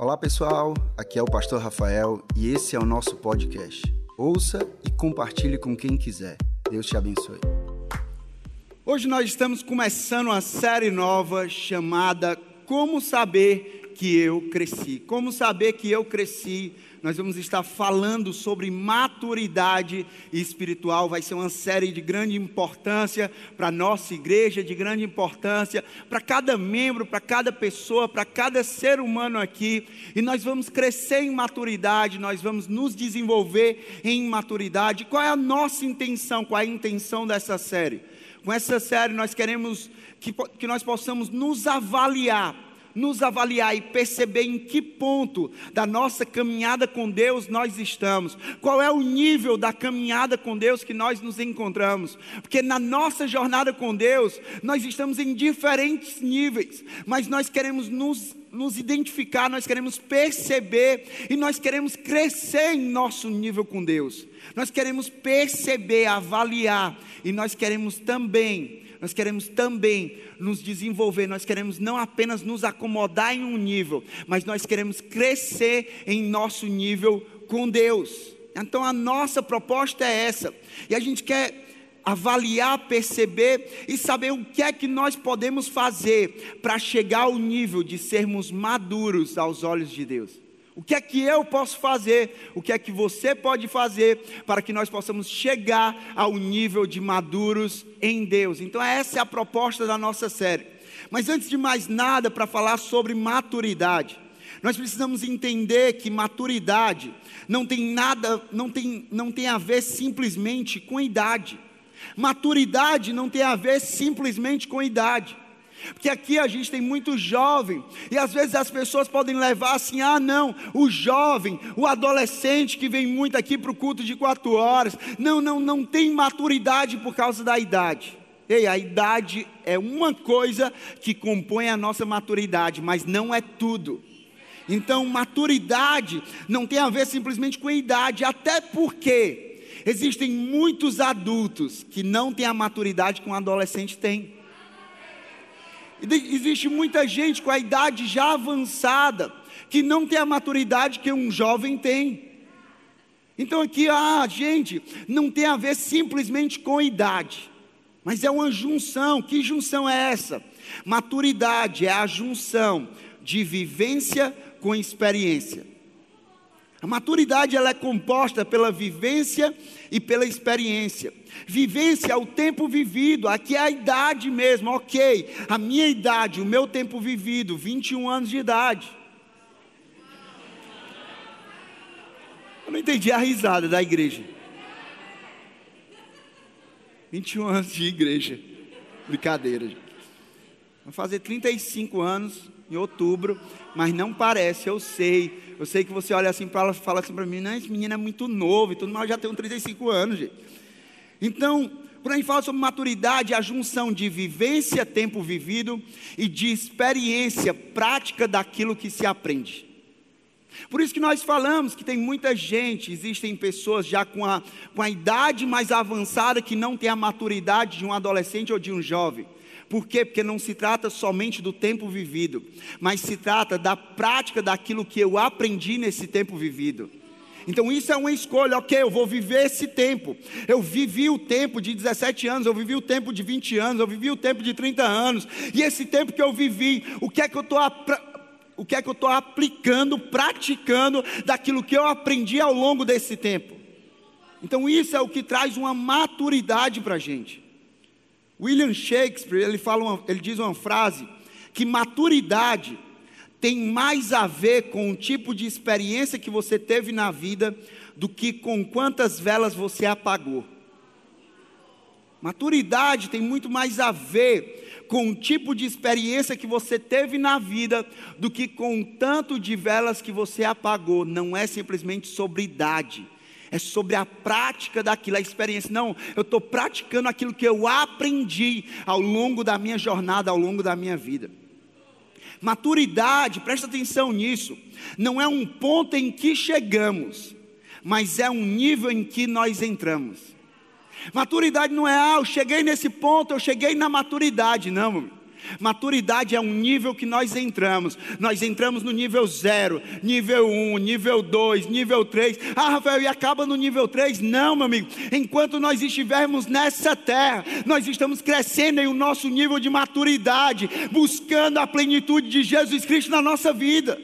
Olá pessoal, aqui é o Pastor Rafael e esse é o nosso podcast. Ouça e compartilhe com quem quiser. Deus te abençoe. Hoje nós estamos começando uma série nova chamada Como Saber que Eu Cresci. Como saber que eu cresci nós vamos estar falando sobre maturidade espiritual. Vai ser uma série de grande importância para a nossa igreja, de grande importância para cada membro, para cada pessoa, para cada ser humano aqui. E nós vamos crescer em maturidade, nós vamos nos desenvolver em maturidade. Qual é a nossa intenção? Qual é a intenção dessa série? Com essa série nós queremos que, que nós possamos nos avaliar nos avaliar e perceber em que ponto da nossa caminhada com Deus nós estamos, qual é o nível da caminhada com Deus que nós nos encontramos, porque na nossa jornada com Deus nós estamos em diferentes níveis, mas nós queremos nos nos identificar, nós queremos perceber e nós queremos crescer em nosso nível com Deus. Nós queremos perceber, avaliar e nós queremos também nós queremos também nos desenvolver, nós queremos não apenas nos acomodar em um nível, mas nós queremos crescer em nosso nível com Deus. Então a nossa proposta é essa, e a gente quer avaliar, perceber e saber o que é que nós podemos fazer para chegar ao nível de sermos maduros aos olhos de Deus. O que é que eu posso fazer? O que é que você pode fazer para que nós possamos chegar ao nível de maduros em Deus? Então, essa é a proposta da nossa série. Mas antes de mais nada, para falar sobre maturidade, nós precisamos entender que maturidade não tem nada, não tem, não tem a ver simplesmente com idade. Maturidade não tem a ver simplesmente com idade. Porque aqui a gente tem muito jovem, e às vezes as pessoas podem levar assim: ah, não, o jovem, o adolescente que vem muito aqui para o culto de quatro horas, não, não, não tem maturidade por causa da idade. Ei, a idade é uma coisa que compõe a nossa maturidade, mas não é tudo. Então, maturidade não tem a ver simplesmente com a idade, até porque existem muitos adultos que não têm a maturidade que um adolescente tem. Existe muita gente com a idade já avançada que não tem a maturidade que um jovem tem. Então aqui, ah, gente, não tem a ver simplesmente com idade, mas é uma junção. Que junção é essa? Maturidade é a junção de vivência com experiência. A maturidade ela é composta pela vivência e pela experiência. Vivência é o tempo vivido, aqui é a idade mesmo, ok. A minha idade, o meu tempo vivido, 21 anos de idade. Eu não entendi a risada da igreja. 21 anos de igreja. Brincadeira. Vou fazer 35 anos em outubro, mas não parece, eu sei eu sei que você olha assim para ela fala assim para mim, não, esse menino é muito novo e tudo, eu já tenho 35 anos, gente. Então, quando a gente fala sobre maturidade, a junção de vivência, tempo vivido, e de experiência prática daquilo que se aprende. Por isso que nós falamos que tem muita gente, existem pessoas já com a, com a idade mais avançada que não tem a maturidade de um adolescente ou de um jovem. Por quê? Porque não se trata somente do tempo vivido, mas se trata da prática daquilo que eu aprendi nesse tempo vivido. Então isso é uma escolha, ok, eu vou viver esse tempo. Eu vivi o tempo de 17 anos, eu vivi o tempo de 20 anos, eu vivi o tempo de 30 anos. E esse tempo que eu vivi, o que é que eu estou o que é que eu estou aplicando, praticando daquilo que eu aprendi ao longo desse tempo. Então isso é o que traz uma maturidade para a gente. William Shakespeare, ele, fala uma, ele diz uma frase que maturidade tem mais a ver com o tipo de experiência que você teve na vida do que com quantas velas você apagou. Maturidade tem muito mais a ver com o tipo de experiência que você teve na vida do que com o tanto de velas que você apagou. Não é simplesmente sobre idade é sobre a prática daquilo, a experiência. Não, eu estou praticando aquilo que eu aprendi ao longo da minha jornada, ao longo da minha vida. Maturidade, presta atenção nisso, não é um ponto em que chegamos, mas é um nível em que nós entramos. Maturidade não é, ah, eu cheguei nesse ponto, eu cheguei na maturidade, não. Maturidade é um nível que nós entramos. Nós entramos no nível 0, nível 1, um, nível 2, nível 3. Ah, Rafael, e acaba no nível 3? Não, meu amigo. Enquanto nós estivermos nessa terra, nós estamos crescendo em o nosso nível de maturidade, buscando a plenitude de Jesus Cristo na nossa vida.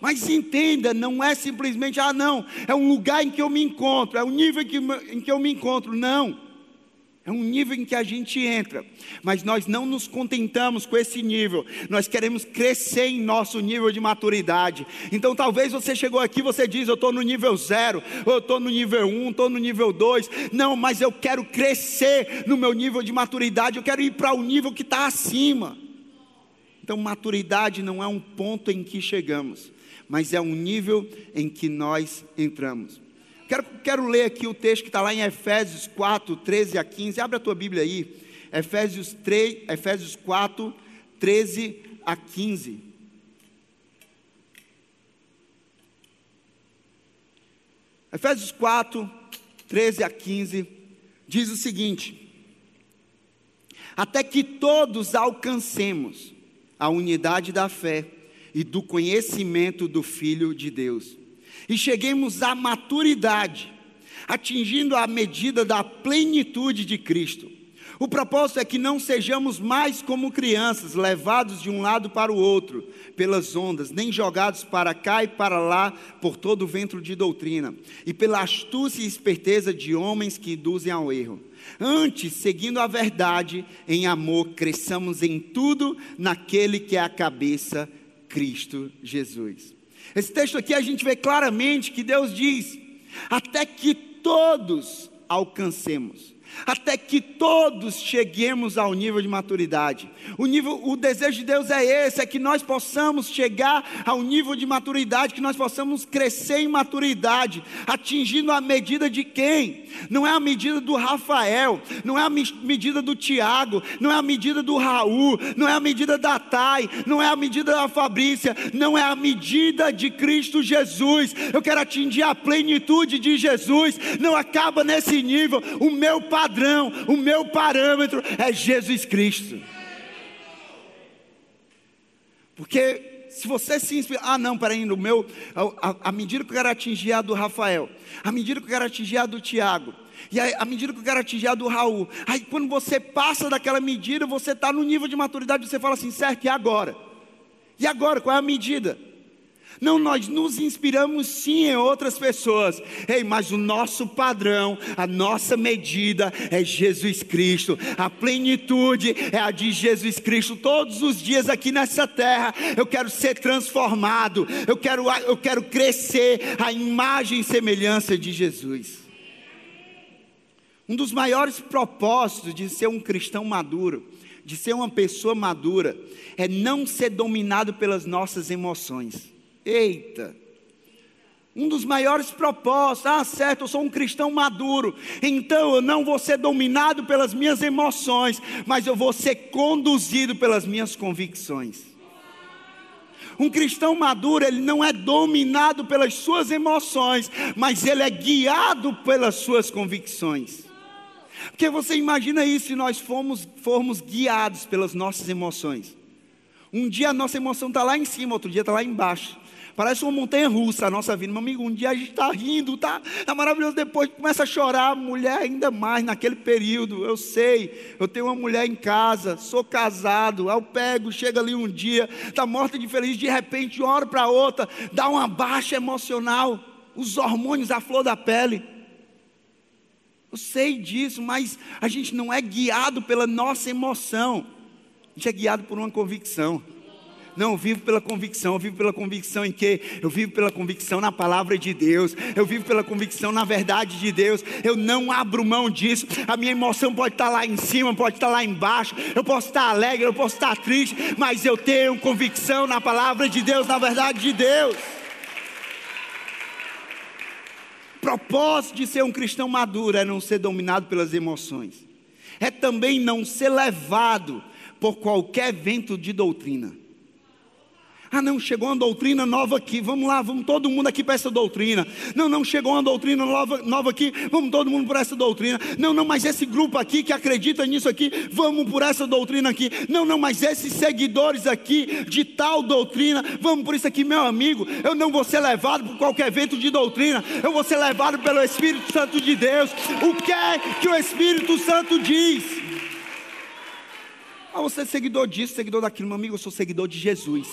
Mas entenda, não é simplesmente, ah, não, é um lugar em que eu me encontro, é um nível em que eu me encontro. Não. É um nível em que a gente entra, mas nós não nos contentamos com esse nível, nós queremos crescer em nosso nível de maturidade. Então, talvez você chegou aqui você diz: Eu estou no nível zero, ou eu estou no nível um, estou no nível dois. Não, mas eu quero crescer no meu nível de maturidade, eu quero ir para o nível que está acima. Então, maturidade não é um ponto em que chegamos, mas é um nível em que nós entramos. Quero, quero ler aqui o texto que está lá em Efésios 4, 13 a 15. Abre a tua Bíblia aí. Efésios, 3, Efésios 4, 13 a 15. Efésios 4, 13 a 15, diz o seguinte: Até que todos alcancemos a unidade da fé e do conhecimento do Filho de Deus e cheguemos à maturidade, atingindo a medida da plenitude de Cristo. O propósito é que não sejamos mais como crianças, levados de um lado para o outro pelas ondas, nem jogados para cá e para lá por todo o vento de doutrina, e pela astúcia e esperteza de homens que induzem ao erro. Antes, seguindo a verdade, em amor, cresçamos em tudo naquele que é a cabeça, Cristo Jesus. Esse texto aqui a gente vê claramente que Deus diz: até que todos alcancemos até que todos cheguemos ao nível de maturidade. O, nível, o desejo de Deus é esse, é que nós possamos chegar ao nível de maturidade, que nós possamos crescer em maturidade, atingindo a medida de quem? Não é a medida do Rafael, não é a medida do Tiago, não é a medida do Raul, não é a medida da Thay, não é a medida da Fabrícia, não é a medida de Cristo Jesus. Eu quero atingir a plenitude de Jesus. Não acaba nesse nível. O meu Pai padrão, o meu parâmetro é Jesus Cristo. Porque se você se inspira, ah não, peraí, no meu, a, a, medida que eu quero atingir a do Rafael, a medida que eu quero atingir a do Tiago, e a, medida que eu quero atingir a do Raul. Aí quando você passa daquela medida, você está no nível de maturidade, você fala assim, certo, e agora? E agora, qual é a medida? Não, nós nos inspiramos sim em outras pessoas. Ei, mas o nosso padrão, a nossa medida é Jesus Cristo. A plenitude é a de Jesus Cristo. Todos os dias aqui nessa terra, eu quero ser transformado. Eu quero, eu quero crescer a imagem e semelhança de Jesus. Um dos maiores propósitos de ser um cristão maduro, de ser uma pessoa madura, é não ser dominado pelas nossas emoções. Eita! Um dos maiores propósitos, ah, certo, eu sou um cristão maduro, então eu não vou ser dominado pelas minhas emoções, mas eu vou ser conduzido pelas minhas convicções. Um cristão maduro, ele não é dominado pelas suas emoções, mas ele é guiado pelas suas convicções. Porque você imagina isso se nós formos, formos guiados pelas nossas emoções. Um dia a nossa emoção está lá em cima, outro dia está lá embaixo. Parece uma montanha russa a nossa vida. Meu amigo, um dia a gente está rindo, tá, tá maravilhoso. Depois começa a chorar, mulher ainda mais naquele período. Eu sei, eu tenho uma mulher em casa, sou casado. Eu pego, chega ali um dia, está morta de feliz, de repente, de uma hora para outra, dá uma baixa emocional. Os hormônios à flor da pele. Eu sei disso, mas a gente não é guiado pela nossa emoção, a gente é guiado por uma convicção. Não, eu vivo pela convicção. Eu vivo pela convicção em que? Eu vivo pela convicção na palavra de Deus. Eu vivo pela convicção na verdade de Deus. Eu não abro mão disso. A minha emoção pode estar lá em cima, pode estar lá embaixo. Eu posso estar alegre, eu posso estar triste, mas eu tenho convicção na palavra de Deus, na verdade de Deus. Propósito de ser um cristão maduro é não ser dominado pelas emoções. É também não ser levado por qualquer vento de doutrina. Ah, não, chegou uma doutrina nova aqui. Vamos lá, vamos todo mundo aqui para essa doutrina. Não, não, chegou uma doutrina nova, nova aqui. Vamos todo mundo por essa doutrina. Não, não, mas esse grupo aqui que acredita nisso aqui, vamos por essa doutrina aqui. Não, não, mas esses seguidores aqui de tal doutrina, vamos por isso aqui, meu amigo. Eu não vou ser levado por qualquer vento de doutrina. Eu vou ser levado pelo Espírito Santo de Deus. O que é que o Espírito Santo diz? Ah, você é seguidor disso, seguidor daquilo, meu amigo. Eu sou seguidor de Jesus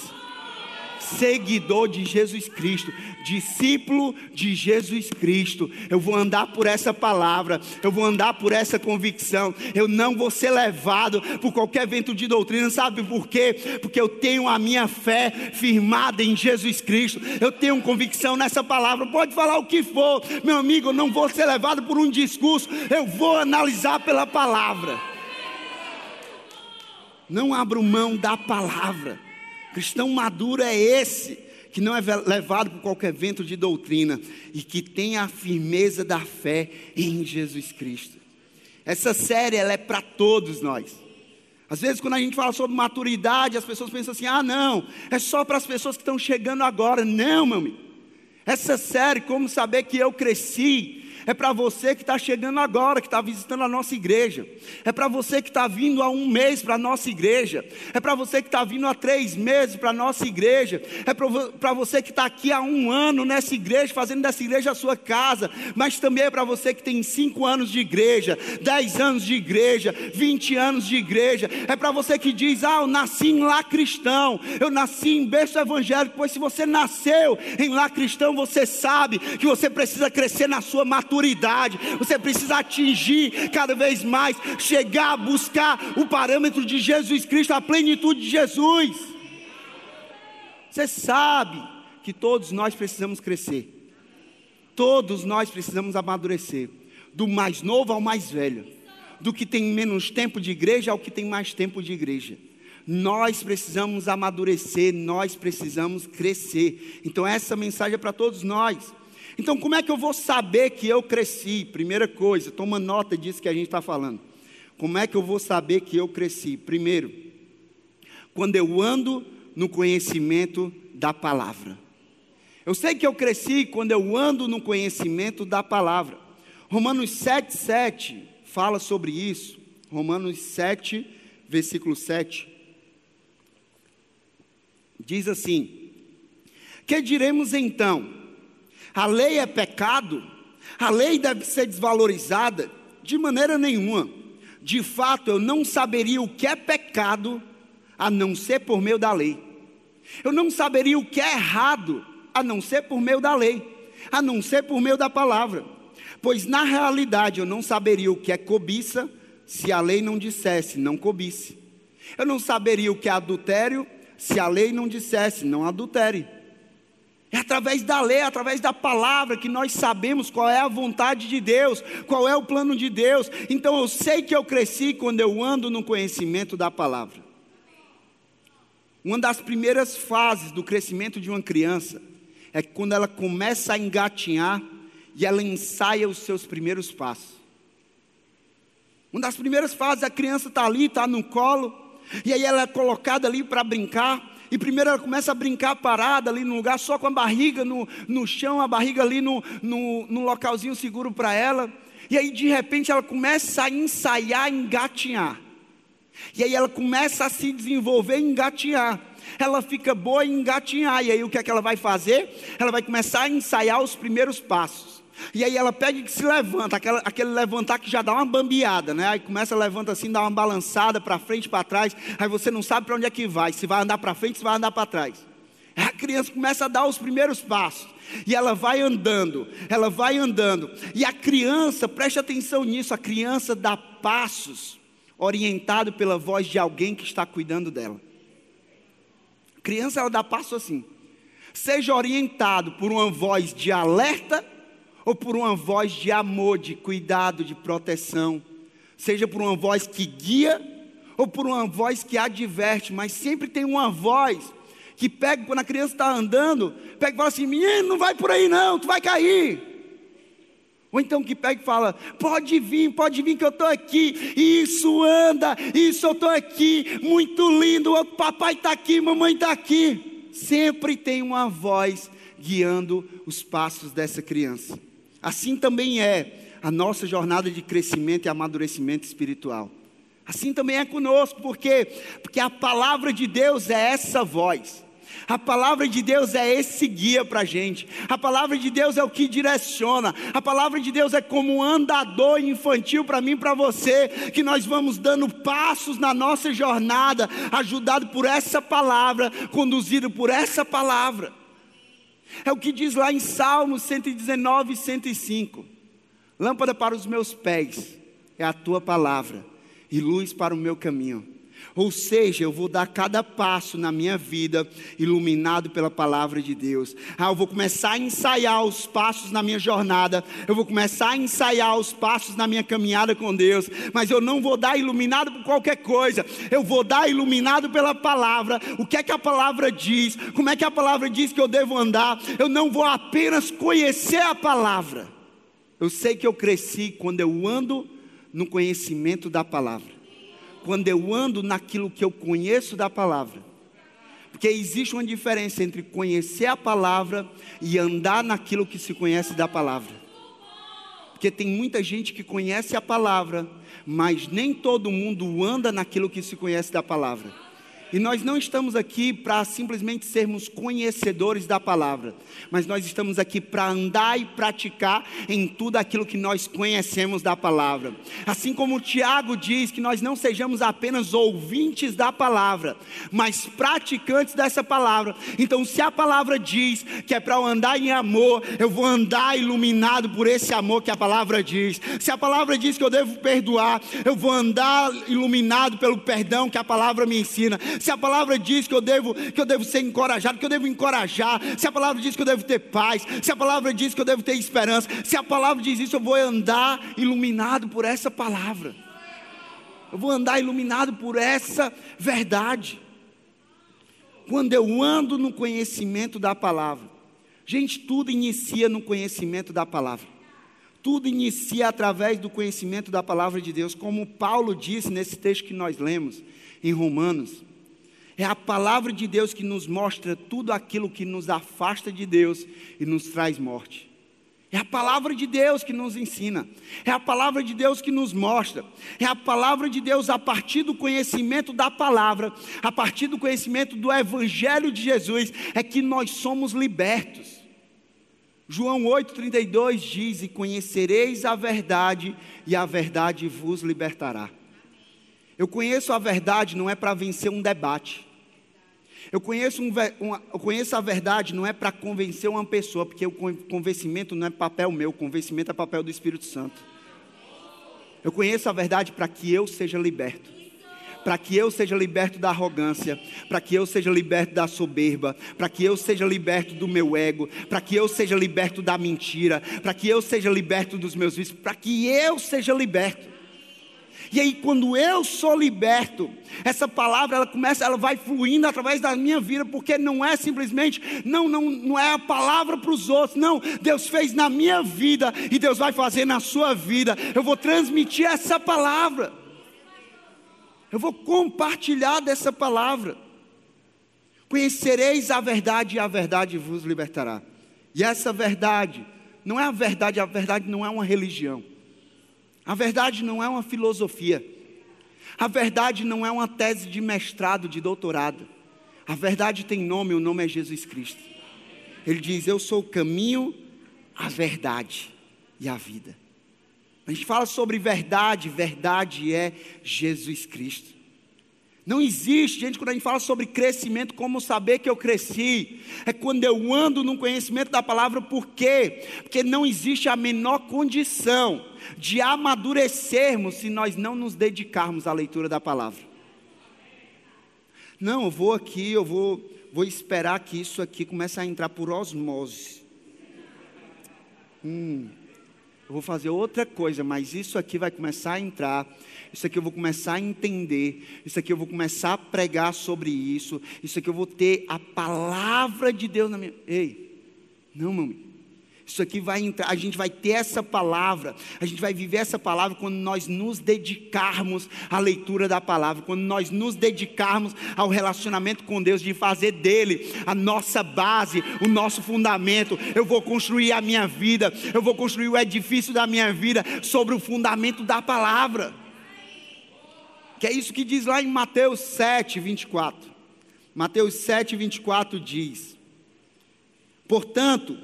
seguidor de Jesus Cristo, discípulo de Jesus Cristo. Eu vou andar por essa palavra, eu vou andar por essa convicção. Eu não vou ser levado por qualquer vento de doutrina, sabe por quê? Porque eu tenho a minha fé firmada em Jesus Cristo. Eu tenho convicção nessa palavra. Pode falar o que for, meu amigo, eu não vou ser levado por um discurso, eu vou analisar pela palavra. Não abro mão da palavra. Cristão maduro é esse, que não é levado por qualquer vento de doutrina e que tem a firmeza da fé em Jesus Cristo. Essa série ela é para todos nós. Às vezes, quando a gente fala sobre maturidade, as pessoas pensam assim: ah, não, é só para as pessoas que estão chegando agora. Não, meu amigo. Essa série, como saber que eu cresci, é para você que está chegando agora, que está visitando a nossa igreja, é para você que está vindo há um mês para a nossa igreja, é para você que está vindo há três meses para a nossa igreja, é para você que está aqui há um ano nessa igreja, fazendo dessa igreja a sua casa, mas também é para você que tem cinco anos de igreja, dez anos de igreja, vinte anos de igreja, é para você que diz: Ah, eu nasci em lá cristão, eu nasci em berço evangélico, pois se você nasceu em lá cristão, você sabe que você precisa crescer na sua maturidade maturidade, você precisa atingir cada vez mais, chegar a buscar o parâmetro de Jesus Cristo, a plenitude de Jesus. Você sabe que todos nós precisamos crescer, todos nós precisamos amadurecer, do mais novo ao mais velho, do que tem menos tempo de igreja ao que tem mais tempo de igreja. Nós precisamos amadurecer, nós precisamos crescer. Então, essa mensagem é para todos nós. Então, como é que eu vou saber que eu cresci? Primeira coisa, toma nota disso que a gente está falando. Como é que eu vou saber que eu cresci? Primeiro, quando eu ando no conhecimento da palavra. Eu sei que eu cresci quando eu ando no conhecimento da palavra. Romanos 7, 7 fala sobre isso. Romanos 7, versículo 7. Diz assim: Que diremos então? A lei é pecado, a lei deve ser desvalorizada, de maneira nenhuma. De fato, eu não saberia o que é pecado a não ser por meio da lei. Eu não saberia o que é errado a não ser por meio da lei, a não ser por meio da palavra. Pois na realidade eu não saberia o que é cobiça se a lei não dissesse não cobice. Eu não saberia o que é adultério se a lei não dissesse não adultere. É através da lei, é através da palavra que nós sabemos qual é a vontade de Deus, qual é o plano de Deus. Então eu sei que eu cresci quando eu ando no conhecimento da palavra. Uma das primeiras fases do crescimento de uma criança é quando ela começa a engatinhar e ela ensaia os seus primeiros passos. Uma das primeiras fases, a criança está ali, está no colo, e aí ela é colocada ali para brincar. E primeiro ela começa a brincar parada ali no lugar, só com a barriga no, no chão, a barriga ali no, no, no localzinho seguro para ela. E aí de repente ela começa a ensaiar, engatinhar. E aí ela começa a se desenvolver, engatinhar. Ela fica boa em engatinhar. E aí o que é que ela vai fazer? Ela vai começar a ensaiar os primeiros passos. E aí ela pega e se levanta, aquela, aquele levantar que já dá uma bambeada, né? Aí começa a levanta assim, dá uma balançada para frente, para trás. Aí você não sabe para onde é que vai, se vai andar para frente, se vai andar para trás. A criança começa a dar os primeiros passos. E ela vai andando, ela vai andando. E a criança, preste atenção nisso, a criança dá passos orientado pela voz de alguém que está cuidando dela. A criança ela dá passo assim. Seja orientado por uma voz de alerta ou por uma voz de amor, de cuidado, de proteção, seja por uma voz que guia ou por uma voz que adverte, mas sempre tem uma voz que pega quando a criança está andando, pega e fala assim: menino, não vai por aí não, tu vai cair. Ou então que pega e fala: pode vir, pode vir que eu estou aqui. Isso anda, isso eu estou aqui, muito lindo. O papai está aqui, mamãe está aqui. sempre tem uma voz guiando os passos dessa criança. Assim também é a nossa jornada de crescimento e amadurecimento espiritual. Assim também é conosco, porque porque a palavra de Deus é essa voz. A palavra de Deus é esse guia para a gente. A palavra de Deus é o que direciona. A palavra de Deus é como um andador infantil para mim e para você, que nós vamos dando passos na nossa jornada, ajudado por essa palavra, conduzido por essa palavra. É o que diz lá em Salmos 119 e 105. Lâmpada para os meus pés é a tua palavra e luz para o meu caminho. Ou seja, eu vou dar cada passo na minha vida iluminado pela palavra de Deus. Ah, eu vou começar a ensaiar os passos na minha jornada, eu vou começar a ensaiar os passos na minha caminhada com Deus, mas eu não vou dar iluminado por qualquer coisa, eu vou dar iluminado pela palavra. O que é que a palavra diz? Como é que a palavra diz que eu devo andar? Eu não vou apenas conhecer a palavra. Eu sei que eu cresci quando eu ando no conhecimento da palavra quando eu ando naquilo que eu conheço da palavra. Porque existe uma diferença entre conhecer a palavra e andar naquilo que se conhece da palavra. Porque tem muita gente que conhece a palavra, mas nem todo mundo anda naquilo que se conhece da palavra. E nós não estamos aqui para simplesmente sermos conhecedores da palavra, mas nós estamos aqui para andar e praticar em tudo aquilo que nós conhecemos da palavra. Assim como Tiago diz que nós não sejamos apenas ouvintes da palavra, mas praticantes dessa palavra. Então, se a palavra diz que é para eu andar em amor, eu vou andar iluminado por esse amor que a palavra diz. Se a palavra diz que eu devo perdoar, eu vou andar iluminado pelo perdão que a palavra me ensina se a palavra diz que eu devo, que eu devo ser encorajado, que eu devo encorajar, se a palavra diz que eu devo ter paz, se a palavra diz que eu devo ter esperança, se a palavra diz isso, eu vou andar iluminado por essa palavra. Eu vou andar iluminado por essa verdade. Quando eu ando no conhecimento da palavra, gente, tudo inicia no conhecimento da palavra. Tudo inicia através do conhecimento da palavra de Deus, como Paulo disse nesse texto que nós lemos em Romanos. É a palavra de Deus que nos mostra tudo aquilo que nos afasta de Deus e nos traz morte. É a palavra de Deus que nos ensina, é a palavra de Deus que nos mostra, é a palavra de Deus a partir do conhecimento da palavra, a partir do conhecimento do Evangelho de Jesus, é que nós somos libertos. João 8,32 diz: E conhecereis a verdade, e a verdade vos libertará. Eu conheço a verdade não é para vencer um debate, eu conheço, um, eu conheço a verdade, não é para convencer uma pessoa, porque o convencimento não é papel meu, o convencimento é papel do Espírito Santo. Eu conheço a verdade para que eu seja liberto. Para que eu seja liberto da arrogância, para que eu seja liberto da soberba, para que eu seja liberto do meu ego, para que eu seja liberto da mentira, para que eu seja liberto dos meus vícios, para que eu seja liberto. E aí, quando eu sou liberto, essa palavra ela começa, ela vai fluindo através da minha vida, porque não é simplesmente, não, não, não é a palavra para os outros, não. Deus fez na minha vida e Deus vai fazer na sua vida. Eu vou transmitir essa palavra. Eu vou compartilhar dessa palavra. Conhecereis a verdade e a verdade vos libertará. E essa verdade, não é a verdade, a verdade não é uma religião. A verdade não é uma filosofia. A verdade não é uma tese de mestrado, de doutorado. A verdade tem nome, o nome é Jesus Cristo. Ele diz: Eu sou o caminho, a verdade e a vida. A gente fala sobre verdade, verdade é Jesus Cristo. Não existe, gente, quando a gente fala sobre crescimento, como saber que eu cresci, é quando eu ando no conhecimento da palavra, por quê? Porque não existe a menor condição de amadurecermos se nós não nos dedicarmos à leitura da palavra. Não, eu vou aqui, eu vou, vou esperar que isso aqui comece a entrar por osmose. Hum, eu vou fazer outra coisa, mas isso aqui vai começar a entrar. Isso aqui eu vou começar a entender. Isso aqui eu vou começar a pregar sobre isso. Isso aqui eu vou ter a palavra de Deus na minha. Ei, não, amigo. Isso aqui vai entrar, a gente vai ter essa palavra, a gente vai viver essa palavra quando nós nos dedicarmos à leitura da palavra, quando nós nos dedicarmos ao relacionamento com Deus, de fazer dele a nossa base, o nosso fundamento. Eu vou construir a minha vida, eu vou construir o edifício da minha vida sobre o fundamento da palavra. Que é isso que diz lá em Mateus 7, 24. Mateus 7, 24 diz: Portanto,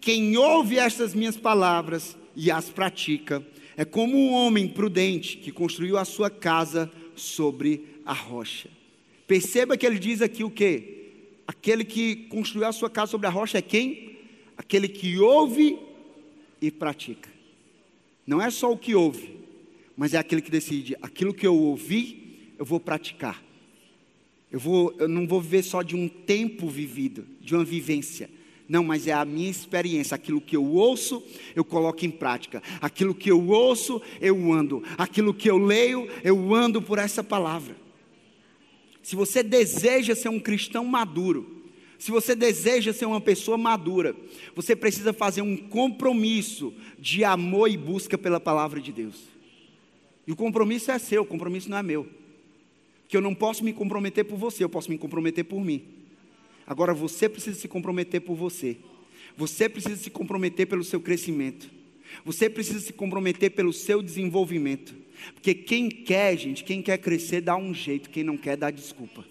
quem ouve estas minhas palavras e as pratica, é como um homem prudente que construiu a sua casa sobre a rocha. Perceba que ele diz aqui o que? Aquele que construiu a sua casa sobre a rocha é quem? Aquele que ouve e pratica. Não é só o que ouve, mas é aquele que decide: aquilo que eu ouvi, eu vou praticar. Eu, vou, eu não vou viver só de um tempo vivido, de uma vivência não, mas é a minha experiência. Aquilo que eu ouço, eu coloco em prática. Aquilo que eu ouço, eu ando. Aquilo que eu leio, eu ando por essa palavra. Se você deseja ser um cristão maduro, se você deseja ser uma pessoa madura, você precisa fazer um compromisso de amor e busca pela palavra de Deus. E o compromisso é seu, o compromisso não é meu. Porque eu não posso me comprometer por você, eu posso me comprometer por mim. Agora você precisa se comprometer por você. Você precisa se comprometer pelo seu crescimento. Você precisa se comprometer pelo seu desenvolvimento. Porque quem quer, gente, quem quer crescer, dá um jeito, quem não quer, dá desculpa.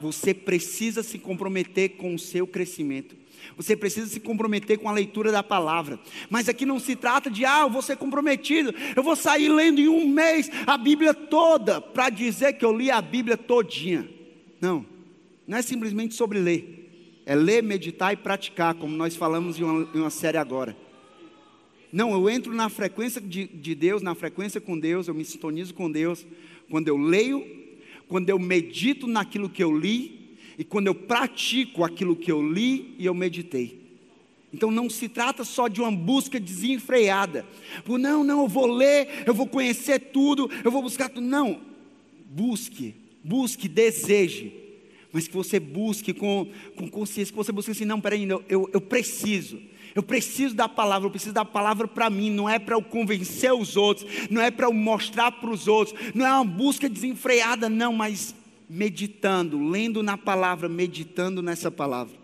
Você precisa se comprometer com o seu crescimento. Você precisa se comprometer com a leitura da palavra. Mas aqui não se trata de, ah, eu vou ser comprometido, eu vou sair lendo em um mês a Bíblia toda, para dizer que eu li a Bíblia todinha. Não. Não é simplesmente sobre ler, é ler, meditar e praticar, como nós falamos em uma, em uma série agora. Não, eu entro na frequência de, de Deus, na frequência com Deus, eu me sintonizo com Deus, quando eu leio, quando eu medito naquilo que eu li, e quando eu pratico aquilo que eu li e eu meditei. Então não se trata só de uma busca desenfreada. Por não, não, eu vou ler, eu vou conhecer tudo, eu vou buscar tudo. Não. Busque, busque, deseje mas que você busque com, com consciência, que você busque assim, não, peraí, eu, eu, eu preciso, eu preciso da palavra, eu preciso da palavra para mim, não é para eu convencer os outros, não é para eu mostrar para os outros, não é uma busca desenfreada, não, mas meditando, lendo na palavra, meditando nessa palavra.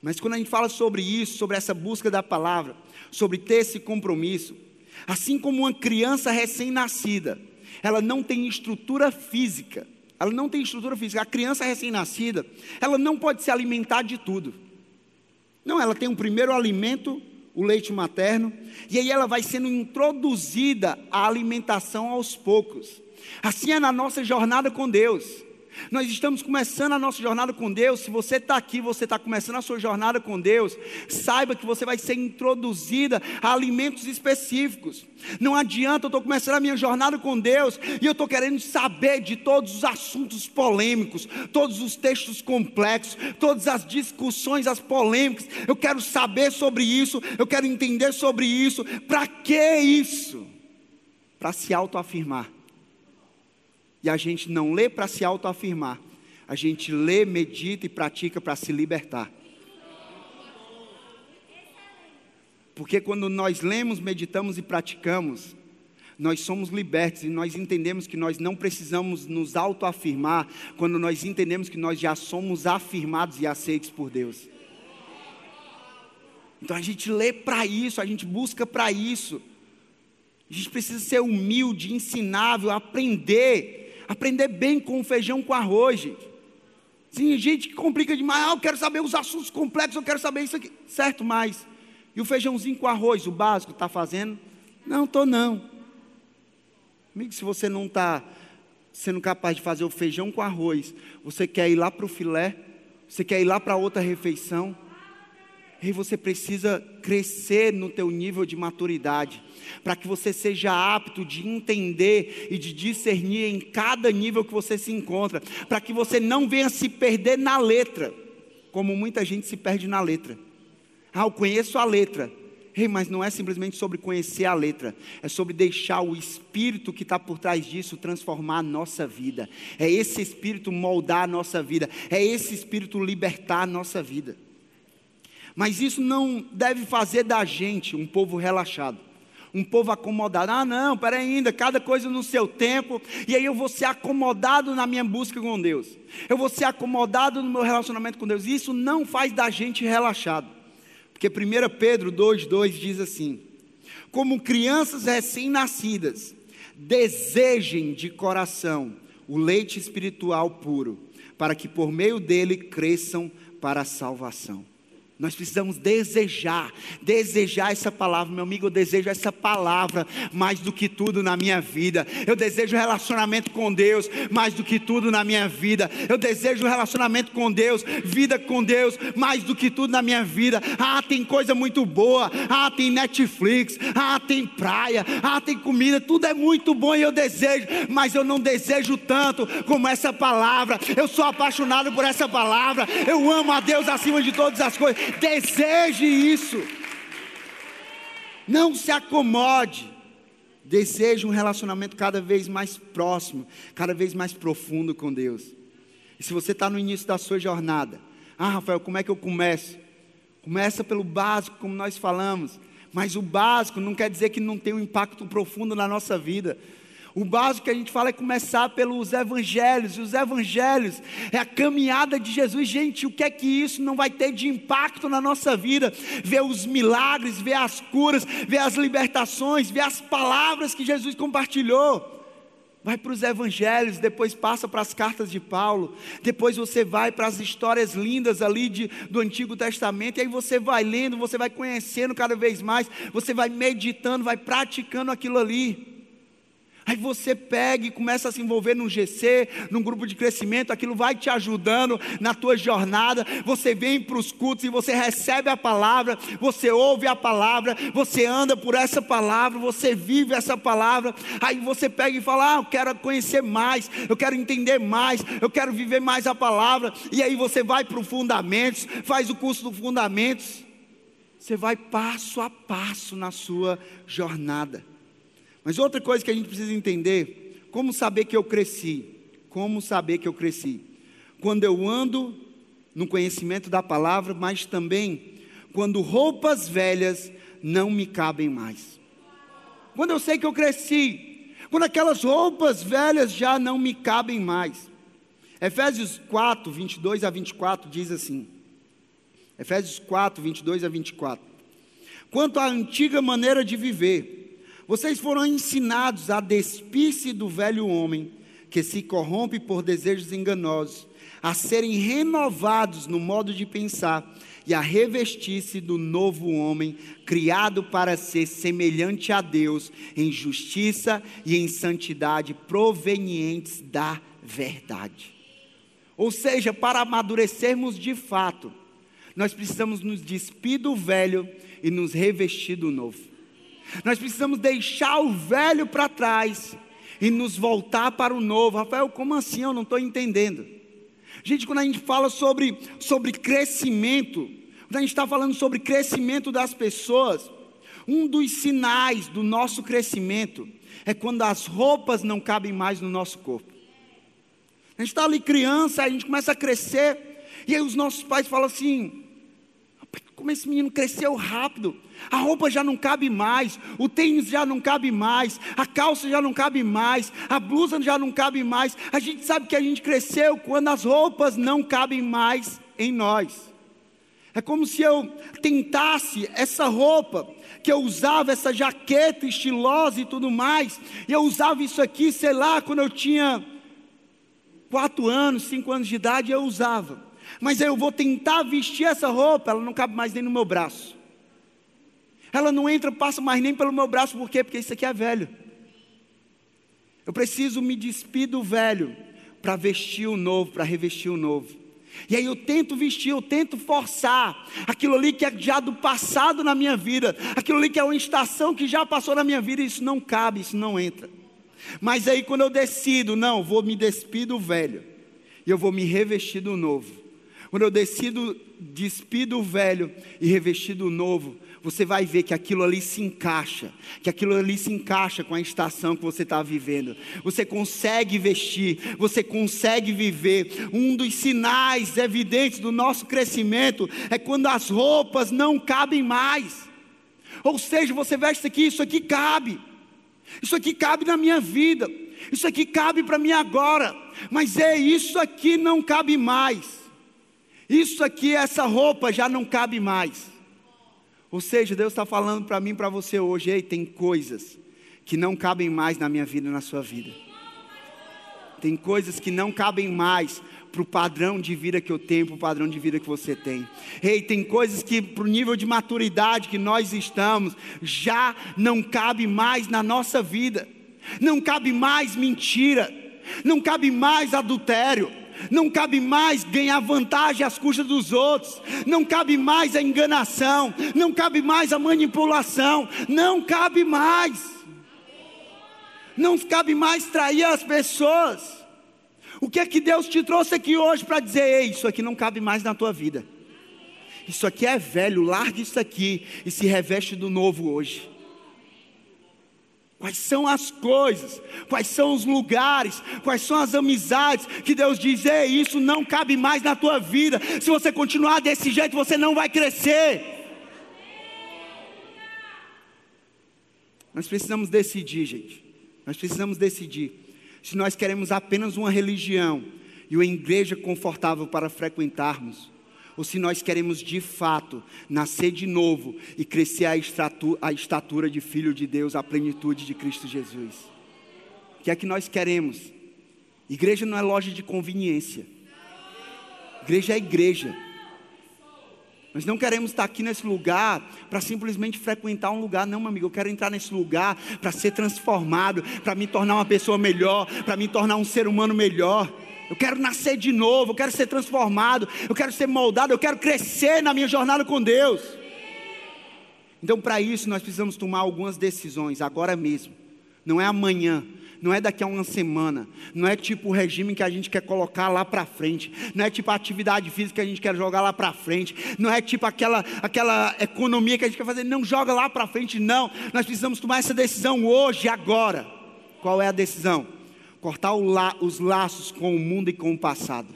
Mas quando a gente fala sobre isso, sobre essa busca da palavra, sobre ter esse compromisso, assim como uma criança recém-nascida, ela não tem estrutura física, ela não tem estrutura física. A criança recém-nascida, ela não pode se alimentar de tudo. Não, ela tem um primeiro alimento, o leite materno, e aí ela vai sendo introduzida à alimentação aos poucos. Assim é na nossa jornada com Deus. Nós estamos começando a nossa jornada com Deus. Se você está aqui, você está começando a sua jornada com Deus, saiba que você vai ser introduzida a alimentos específicos. Não adianta, eu estou começando a minha jornada com Deus e eu estou querendo saber de todos os assuntos polêmicos, todos os textos complexos, todas as discussões, as polêmicas. Eu quero saber sobre isso, eu quero entender sobre isso. Para que isso? Para se autoafirmar e a gente não lê para se autoafirmar, a gente lê, medita e pratica para se libertar. Porque quando nós lemos, meditamos e praticamos, nós somos libertos e nós entendemos que nós não precisamos nos autoafirmar quando nós entendemos que nós já somos afirmados e aceitos por Deus. Então a gente lê para isso, a gente busca para isso. A gente precisa ser humilde, ensinável, aprender aprender bem com o feijão com arroz, gente. Sim, gente que complica demais. Ah, eu quero saber os assuntos complexos, eu quero saber isso aqui. Certo, mas. E o feijãozinho com arroz, o básico, está fazendo? Não, estou não. Amigo, se você não está sendo capaz de fazer o feijão com arroz, você quer ir lá para o filé, você quer ir lá para outra refeição, e você precisa crescer no teu nível de maturidade, para que você seja apto de entender e de discernir em cada nível que você se encontra, para que você não venha se perder na letra, como muita gente se perde na letra. Ah, eu conheço a letra. Ei, mas não é simplesmente sobre conhecer a letra, é sobre deixar o espírito que está por trás disso transformar a nossa vida. É esse espírito moldar a nossa vida, é esse espírito libertar a nossa vida. Mas isso não deve fazer da gente um povo relaxado, um povo acomodado. Ah, não, peraí ainda, cada coisa no seu tempo, e aí eu vou ser acomodado na minha busca com Deus. Eu vou ser acomodado no meu relacionamento com Deus. Isso não faz da gente relaxado. Porque 1 Pedro 2,2 diz assim: Como crianças recém-nascidas, desejem de coração o leite espiritual puro, para que por meio dele cresçam para a salvação. Nós precisamos desejar, desejar essa palavra, meu amigo. Eu desejo essa palavra mais do que tudo na minha vida. Eu desejo relacionamento com Deus mais do que tudo na minha vida. Eu desejo relacionamento com Deus, vida com Deus mais do que tudo na minha vida. Ah, tem coisa muito boa. Ah, tem Netflix. Ah, tem praia. Ah, tem comida. Tudo é muito bom e eu desejo, mas eu não desejo tanto como essa palavra. Eu sou apaixonado por essa palavra. Eu amo a Deus acima de todas as coisas. Deseje isso. Não se acomode. Deseje um relacionamento cada vez mais próximo, cada vez mais profundo com Deus. E se você está no início da sua jornada, ah, Rafael, como é que eu começo? Começa pelo básico, como nós falamos. Mas o básico não quer dizer que não tem um impacto profundo na nossa vida. O básico que a gente fala é começar pelos evangelhos, e os evangelhos é a caminhada de Jesus. Gente, o que é que isso não vai ter de impacto na nossa vida? Ver os milagres, ver as curas, ver as libertações, ver as palavras que Jesus compartilhou vai para os evangelhos, depois passa para as cartas de Paulo, depois você vai para as histórias lindas ali de, do Antigo Testamento, e aí você vai lendo, você vai conhecendo cada vez mais, você vai meditando, vai praticando aquilo ali. Aí você pega e começa a se envolver num GC, num grupo de crescimento, aquilo vai te ajudando na tua jornada. Você vem para os cultos e você recebe a palavra, você ouve a palavra, você anda por essa palavra, você vive essa palavra. Aí você pega e fala: Ah, eu quero conhecer mais, eu quero entender mais, eu quero viver mais a palavra. E aí você vai para o Fundamentos, faz o curso do Fundamentos. Você vai passo a passo na sua jornada. Mas outra coisa que a gente precisa entender: como saber que eu cresci? Como saber que eu cresci? Quando eu ando no conhecimento da palavra, mas também quando roupas velhas não me cabem mais. Quando eu sei que eu cresci, quando aquelas roupas velhas já não me cabem mais. Efésios 4, 22 a 24 diz assim: Efésios 4, 22 a 24. Quanto à antiga maneira de viver, vocês foram ensinados a despir-se do velho homem, que se corrompe por desejos enganosos, a serem renovados no modo de pensar e a revestir-se do novo homem, criado para ser semelhante a Deus em justiça e em santidade provenientes da verdade. Ou seja, para amadurecermos de fato, nós precisamos nos despir do velho e nos revestir do novo. Nós precisamos deixar o velho para trás e nos voltar para o novo. Rafael, como assim? Eu não estou entendendo. Gente, quando a gente fala sobre, sobre crescimento, quando a gente está falando sobre crescimento das pessoas, um dos sinais do nosso crescimento é quando as roupas não cabem mais no nosso corpo. A gente está ali criança, a gente começa a crescer, e aí os nossos pais falam assim: como esse menino cresceu rápido. A roupa já não cabe mais, o tênis já não cabe mais, a calça já não cabe mais, a blusa já não cabe mais. A gente sabe que a gente cresceu quando as roupas não cabem mais em nós. É como se eu tentasse essa roupa que eu usava, essa jaqueta estilosa e tudo mais, e eu usava isso aqui, sei lá, quando eu tinha quatro anos, cinco anos de idade, eu usava. Mas eu vou tentar vestir essa roupa, ela não cabe mais nem no meu braço. Ela não entra, passa mais nem pelo meu braço, por quê? Porque isso aqui é velho. Eu preciso me despir do velho para vestir o novo, para revestir o novo. E aí eu tento vestir, eu tento forçar aquilo ali que é já do passado na minha vida, aquilo ali que é uma estação que já passou na minha vida, isso não cabe, isso não entra. Mas aí quando eu decido, não, vou me despir do velho, e eu vou me revestir do novo. Quando eu decido despir do velho e revestir do novo, você vai ver que aquilo ali se encaixa, que aquilo ali se encaixa com a estação que você está vivendo. Você consegue vestir, você consegue viver. Um dos sinais evidentes do nosso crescimento é quando as roupas não cabem mais. Ou seja, você veste aqui, isso aqui cabe. Isso aqui cabe na minha vida. Isso aqui cabe para mim agora. Mas é isso aqui não cabe mais. Isso aqui, essa roupa já não cabe mais. Ou seja, Deus está falando para mim, para você hoje, ei, tem coisas que não cabem mais na minha vida na sua vida. Tem coisas que não cabem mais para o padrão de vida que eu tenho, para o padrão de vida que você tem. Ei, tem coisas que, para o nível de maturidade que nós estamos, já não cabe mais na nossa vida. Não cabe mais mentira, não cabe mais adultério não cabe mais ganhar vantagem às custas dos outros, não cabe mais a enganação, não cabe mais a manipulação, não cabe mais, não cabe mais trair as pessoas. O que é que Deus te trouxe aqui hoje para dizer? Ei, isso aqui não cabe mais na tua vida. Isso aqui é velho, larga isso aqui e se reveste do novo hoje. Quais são as coisas, quais são os lugares, quais são as amizades que Deus diz: Ei, isso não cabe mais na tua vida. Se você continuar desse jeito, você não vai crescer. Nós precisamos decidir, gente. Nós precisamos decidir se nós queremos apenas uma religião e uma igreja confortável para frequentarmos ou se nós queremos de fato nascer de novo e crescer a estatura, estatura de filho de Deus, a plenitude de Cristo Jesus. O que é que nós queremos? Igreja não é loja de conveniência. Igreja é igreja. Nós não queremos estar aqui nesse lugar para simplesmente frequentar um lugar, não, meu amigo. Eu quero entrar nesse lugar para ser transformado, para me tornar uma pessoa melhor, para me tornar um ser humano melhor eu quero nascer de novo, eu quero ser transformado, eu quero ser moldado, eu quero crescer na minha jornada com Deus. Então, para isso, nós precisamos tomar algumas decisões agora mesmo, não é amanhã, não é daqui a uma semana, não é tipo o regime que a gente quer colocar lá para frente, não é tipo a atividade física que a gente quer jogar lá para frente, não é tipo aquela, aquela economia que a gente quer fazer, não joga lá para frente, não. Nós precisamos tomar essa decisão hoje, agora. Qual é a decisão? Cortar os laços com o mundo e com o passado.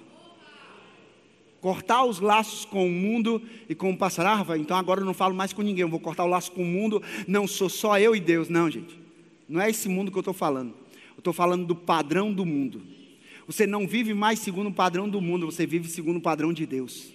Cortar os laços com o mundo e com o passado. Ah, então agora eu não falo mais com ninguém, eu vou cortar o laço com o mundo. Não sou só eu e Deus. Não, gente. Não é esse mundo que eu estou falando. Eu estou falando do padrão do mundo. Você não vive mais segundo o padrão do mundo, você vive segundo o padrão de Deus.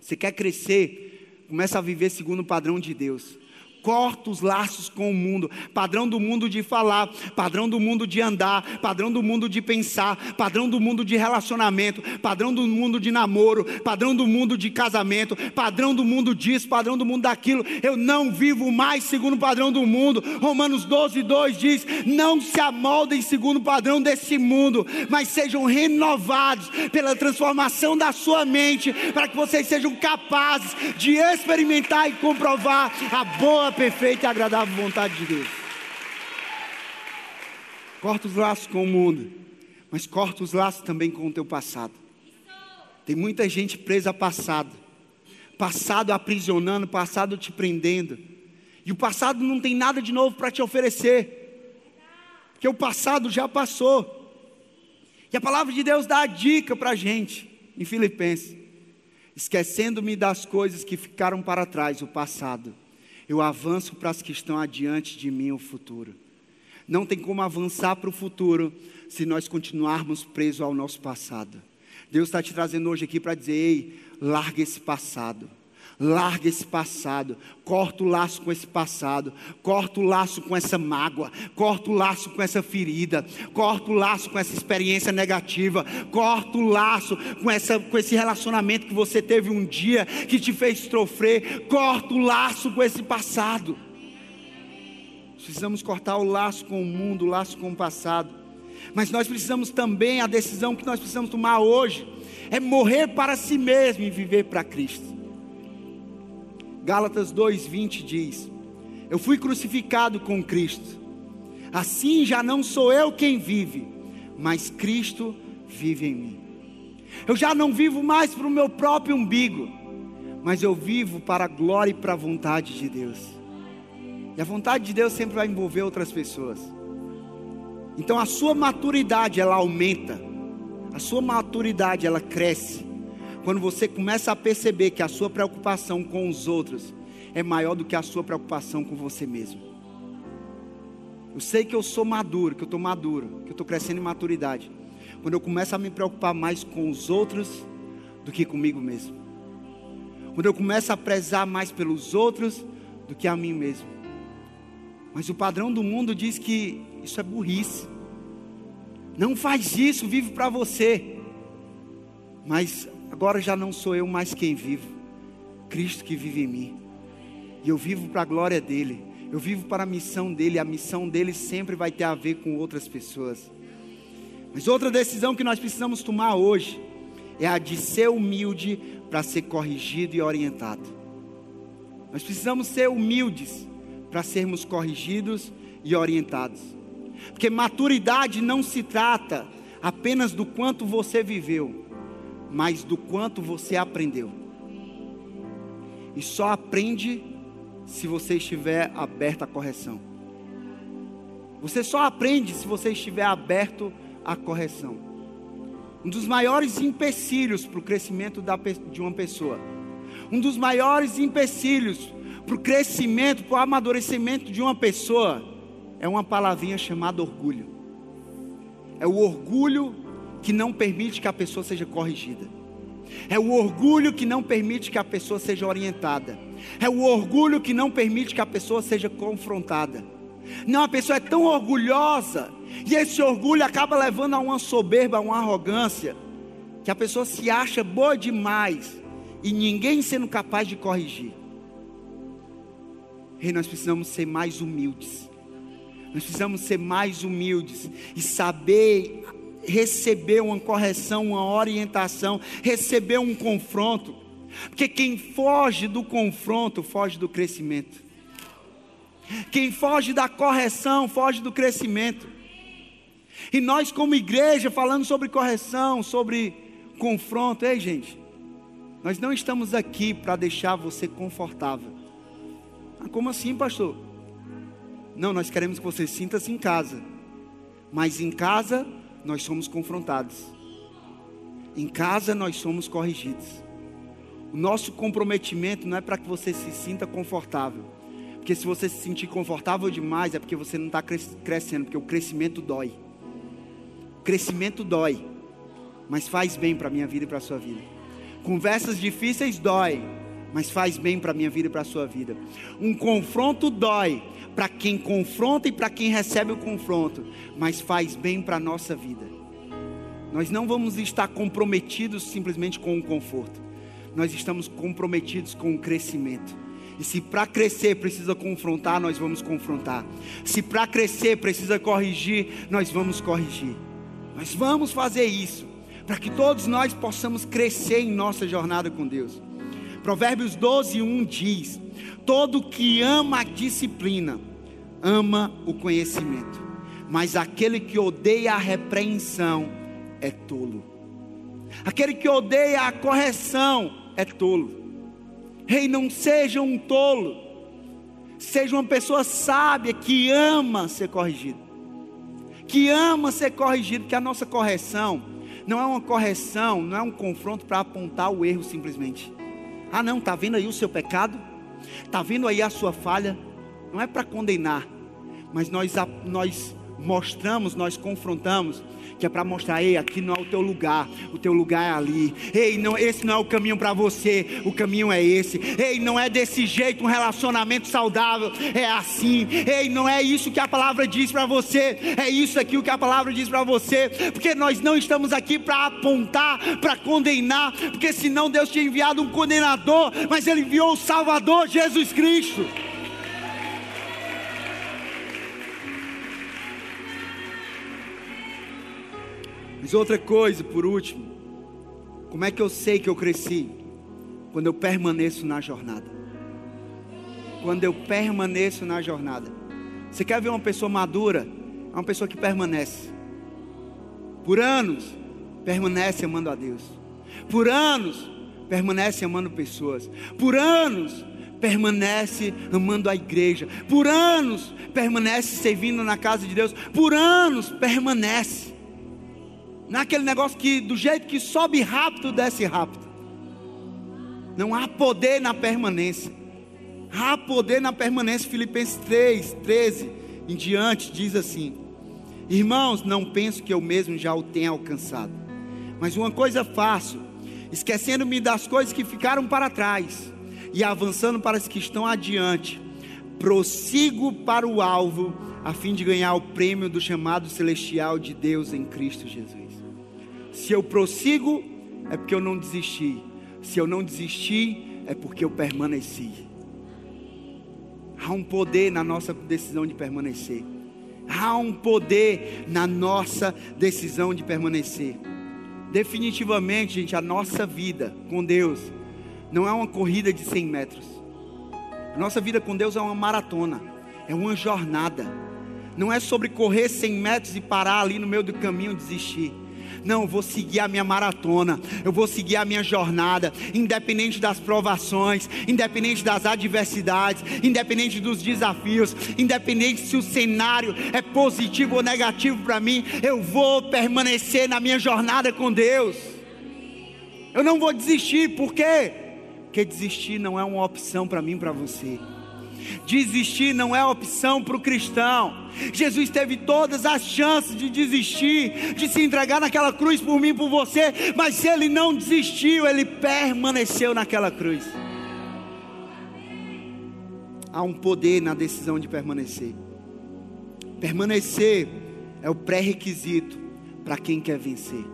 Você quer crescer, começa a viver segundo o padrão de Deus corta os laços com o mundo, padrão do mundo de falar, padrão do mundo de andar, padrão do mundo de pensar, padrão do mundo de relacionamento, padrão do mundo de namoro, padrão do mundo de casamento, padrão do mundo disso, padrão do mundo daquilo. Eu não vivo mais segundo o padrão do mundo. Romanos 12, 2 diz: Não se amoldem segundo o padrão desse mundo, mas sejam renovados pela transformação da sua mente, para que vocês sejam capazes de experimentar e comprovar a boa perfeita e agradável vontade de Deus. Corta os laços com o mundo, mas corta os laços também com o teu passado. Tem muita gente presa a passado, passado aprisionando, passado te prendendo. E o passado não tem nada de novo para te oferecer, porque o passado já passou. E a palavra de Deus dá a dica para a gente, em Filipenses: esquecendo-me das coisas que ficaram para trás, o passado eu avanço para as que estão adiante de mim, o futuro. Não tem como avançar para o futuro se nós continuarmos presos ao nosso passado. Deus está te trazendo hoje aqui para dizer: ei, larga esse passado. Larga esse passado, corta o laço com esse passado, corta o laço com essa mágoa, corta o laço com essa ferida, corta o laço com essa experiência negativa, corta o laço com, essa, com esse relacionamento que você teve um dia que te fez sofrer, corta o laço com esse passado. Precisamos cortar o laço com o mundo, o laço com o passado. Mas nós precisamos também, a decisão que nós precisamos tomar hoje, é morrer para si mesmo e viver para Cristo. Gálatas 2:20 diz: Eu fui crucificado com Cristo. Assim já não sou eu quem vive, mas Cristo vive em mim. Eu já não vivo mais para o meu próprio umbigo, mas eu vivo para a glória e para a vontade de Deus. E a vontade de Deus sempre vai envolver outras pessoas. Então a sua maturidade ela aumenta, a sua maturidade ela cresce quando você começa a perceber que a sua preocupação com os outros é maior do que a sua preocupação com você mesmo. Eu sei que eu sou maduro, que eu estou maduro, que eu estou crescendo em maturidade. Quando eu começo a me preocupar mais com os outros do que comigo mesmo. Quando eu começo a prezar mais pelos outros do que a mim mesmo. Mas o padrão do mundo diz que isso é burrice. Não faz isso, vive para você. Mas agora já não sou eu mais quem vivo. Cristo que vive em mim. E eu vivo para a glória dele. Eu vivo para a missão dele. A missão dele sempre vai ter a ver com outras pessoas. Mas outra decisão que nós precisamos tomar hoje é a de ser humilde para ser corrigido e orientado. Nós precisamos ser humildes para sermos corrigidos e orientados. Porque maturidade não se trata apenas do quanto você viveu, mas do quanto você aprendeu. E só aprende se você estiver aberto à correção. Você só aprende se você estiver aberto à correção. Um dos maiores empecilhos para o crescimento de uma pessoa, um dos maiores empecilhos para o crescimento, para o amadurecimento de uma pessoa, é uma palavrinha chamada orgulho. É o orgulho que não permite que a pessoa seja corrigida. É o orgulho que não permite que a pessoa seja orientada. É o orgulho que não permite que a pessoa seja confrontada. Não, a pessoa é tão orgulhosa, e esse orgulho acaba levando a uma soberba, a uma arrogância, que a pessoa se acha boa demais, e ninguém sendo capaz de corrigir. Rei, nós precisamos ser mais humildes. Nós precisamos ser mais humildes e saber receber uma correção, uma orientação, receber um confronto. Porque quem foge do confronto, foge do crescimento. Quem foge da correção, foge do crescimento. E nós, como igreja, falando sobre correção, sobre confronto, ei gente, nós não estamos aqui para deixar você confortável. Ah, como assim, pastor? Não, nós queremos que você sinta-se em casa. Mas em casa nós somos confrontados. Em casa nós somos corrigidos. O nosso comprometimento não é para que você se sinta confortável. Porque se você se sentir confortável demais, é porque você não está crescendo, porque o crescimento dói. O crescimento dói, mas faz bem para a minha vida e para a sua vida. Conversas difíceis dói, mas faz bem para a minha vida e para a sua vida. Um confronto dói para quem confronta e para quem recebe o confronto, mas faz bem para a nossa vida. Nós não vamos estar comprometidos simplesmente com o conforto, nós estamos comprometidos com o crescimento. E se para crescer precisa confrontar, nós vamos confrontar. Se para crescer precisa corrigir, nós vamos corrigir. Nós vamos fazer isso, para que todos nós possamos crescer em nossa jornada com Deus. Provérbios 12, 1 diz: Todo que ama a disciplina, ama o conhecimento, mas aquele que odeia a repreensão é tolo. Aquele que odeia a correção é tolo. Rei, não seja um tolo, seja uma pessoa sábia que ama ser corrigido, que ama ser corrigido, que a nossa correção não é uma correção, não é um confronto para apontar o erro simplesmente. Ah, não, está vendo aí o seu pecado? Está vendo aí a sua falha? Não é para condenar, mas nós, nós mostramos, nós confrontamos, que é para mostrar, ei, aqui não é o teu lugar, o teu lugar é ali. Ei, não, esse não é o caminho para você, o caminho é esse. Ei, não é desse jeito um relacionamento saudável, é assim. Ei, não é isso que a palavra diz para você, é isso aqui o que a palavra diz para você, porque nós não estamos aqui para apontar, para condenar, porque senão Deus tinha enviado um condenador, mas Ele enviou o Salvador, Jesus Cristo. Outra coisa, por último, como é que eu sei que eu cresci? Quando eu permaneço na jornada. Quando eu permaneço na jornada. Você quer ver uma pessoa madura? É uma pessoa que permanece. Por anos, permanece amando a Deus. Por anos, permanece amando pessoas. Por anos, permanece amando a igreja. Por anos, permanece servindo na casa de Deus. Por anos, permanece. Naquele negócio que, do jeito que sobe rápido, desce rápido. Não há poder na permanência. Há poder na permanência. Filipenses 3, 13 em diante diz assim: Irmãos, não penso que eu mesmo já o tenha alcançado. Mas uma coisa faço, esquecendo-me das coisas que ficaram para trás e avançando para as que estão adiante, prossigo para o alvo, a fim de ganhar o prêmio do chamado celestial de Deus em Cristo Jesus. Se eu prossigo, é porque eu não desisti. Se eu não desisti, é porque eu permaneci. Há um poder na nossa decisão de permanecer. Há um poder na nossa decisão de permanecer. Definitivamente, gente, a nossa vida com Deus não é uma corrida de 100 metros. A nossa vida com Deus é uma maratona, é uma jornada. Não é sobre correr 100 metros e parar ali no meio do caminho e desistir. Não, eu vou seguir a minha maratona, eu vou seguir a minha jornada, independente das provações, independente das adversidades, independente dos desafios, independente se o cenário é positivo ou negativo para mim, eu vou permanecer na minha jornada com Deus. Eu não vou desistir, por quê? Porque desistir não é uma opção para mim, para você. Desistir não é opção para o cristão. Jesus teve todas as chances de desistir, de se entregar naquela cruz por mim por você, mas ele não desistiu, ele permaneceu naquela cruz. Há um poder na decisão de permanecer. Permanecer é o pré-requisito para quem quer vencer.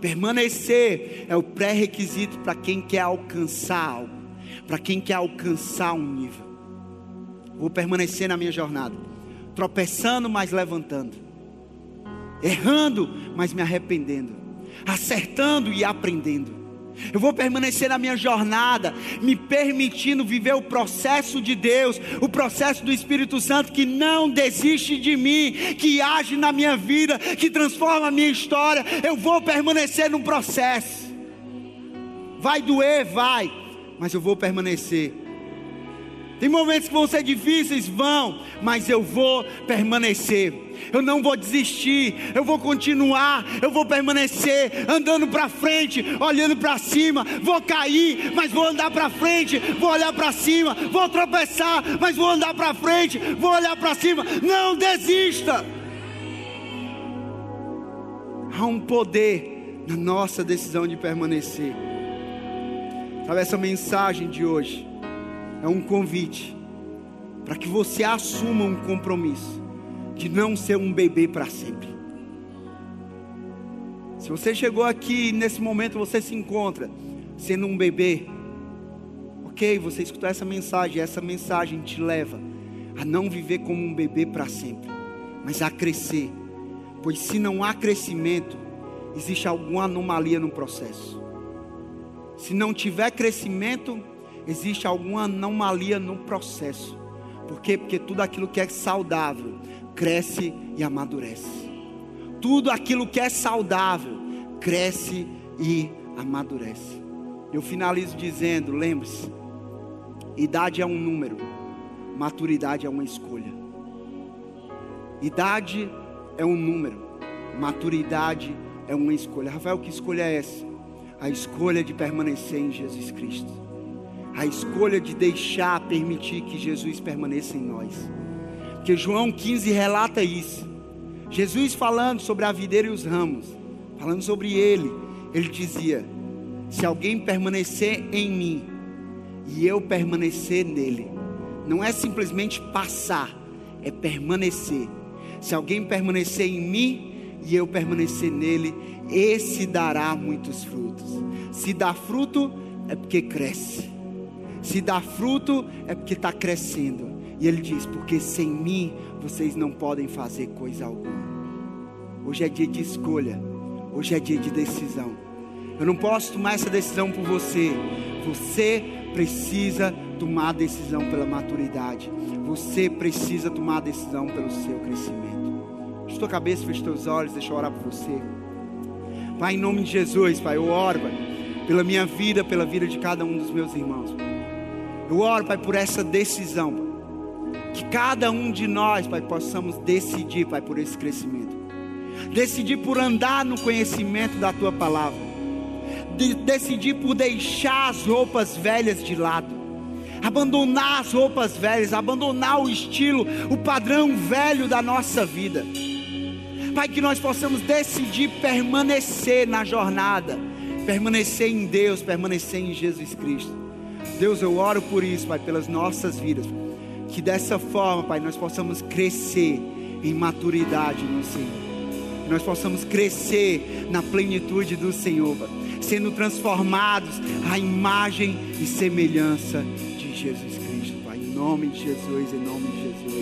Permanecer é o pré-requisito para quem quer alcançar algo, para quem quer alcançar um nível. Vou permanecer na minha jornada, tropeçando, mas levantando, errando, mas me arrependendo, acertando e aprendendo. Eu vou permanecer na minha jornada, me permitindo viver o processo de Deus, o processo do Espírito Santo que não desiste de mim, que age na minha vida, que transforma a minha história. Eu vou permanecer no processo. Vai doer, vai, mas eu vou permanecer tem momentos que vão ser difíceis, vão, mas eu vou permanecer. Eu não vou desistir, eu vou continuar, eu vou permanecer andando para frente, olhando para cima. Vou cair, mas vou andar para frente, vou olhar para cima, vou tropeçar, mas vou andar para frente, vou olhar para cima. Não desista. Há um poder na nossa decisão de permanecer. Sabe essa mensagem de hoje? É um convite para que você assuma um compromisso de não ser um bebê para sempre. Se você chegou aqui nesse momento você se encontra sendo um bebê, ok, você escutou essa mensagem, essa mensagem te leva a não viver como um bebê para sempre, mas a crescer, pois se não há crescimento, existe alguma anomalia no processo. Se não tiver crescimento, existe alguma anomalia no processo. Por quê? Porque tudo aquilo que é saudável cresce e amadurece. Tudo aquilo que é saudável cresce e amadurece. Eu finalizo dizendo: lembre-se, idade é um número, maturidade é uma escolha. Idade é um número, maturidade é uma escolha. Rafael, que escolha é essa? A escolha de permanecer em Jesus Cristo a escolha de deixar, permitir que Jesus permaneça em nós. Porque João 15 relata isso. Jesus falando sobre a videira e os ramos, falando sobre ele, ele dizia: Se alguém permanecer em mim e eu permanecer nele, não é simplesmente passar, é permanecer. Se alguém permanecer em mim e eu permanecer nele, esse dará muitos frutos. Se dá fruto, é porque cresce. Se dá fruto, é porque está crescendo. E ele diz: Porque sem mim vocês não podem fazer coisa alguma. Hoje é dia de escolha. Hoje é dia de decisão. Eu não posso tomar essa decisão por você. Você precisa tomar a decisão pela maturidade. Você precisa tomar a decisão pelo seu crescimento. Feche tua cabeça, feche teus olhos, deixa eu orar por você. Pai, em nome de Jesus, Pai, eu oro, Pai pela minha vida, pela vida de cada um dos meus irmãos. Eu oro, Pai, por essa decisão, que cada um de nós, Pai, possamos decidir, Pai, por esse crescimento. Decidir por andar no conhecimento da Tua palavra. De decidir por deixar as roupas velhas de lado. Abandonar as roupas velhas, abandonar o estilo, o padrão velho da nossa vida. Pai, que nós possamos decidir permanecer na jornada, permanecer em Deus, permanecer em Jesus Cristo. Deus, eu oro por isso, Pai, pelas nossas vidas. Que dessa forma, Pai, nós possamos crescer em maturidade no Senhor. Que nós possamos crescer na plenitude do Senhor, Pai, sendo transformados à imagem e semelhança de Jesus Cristo, Pai. Em nome de Jesus, em nome de Jesus.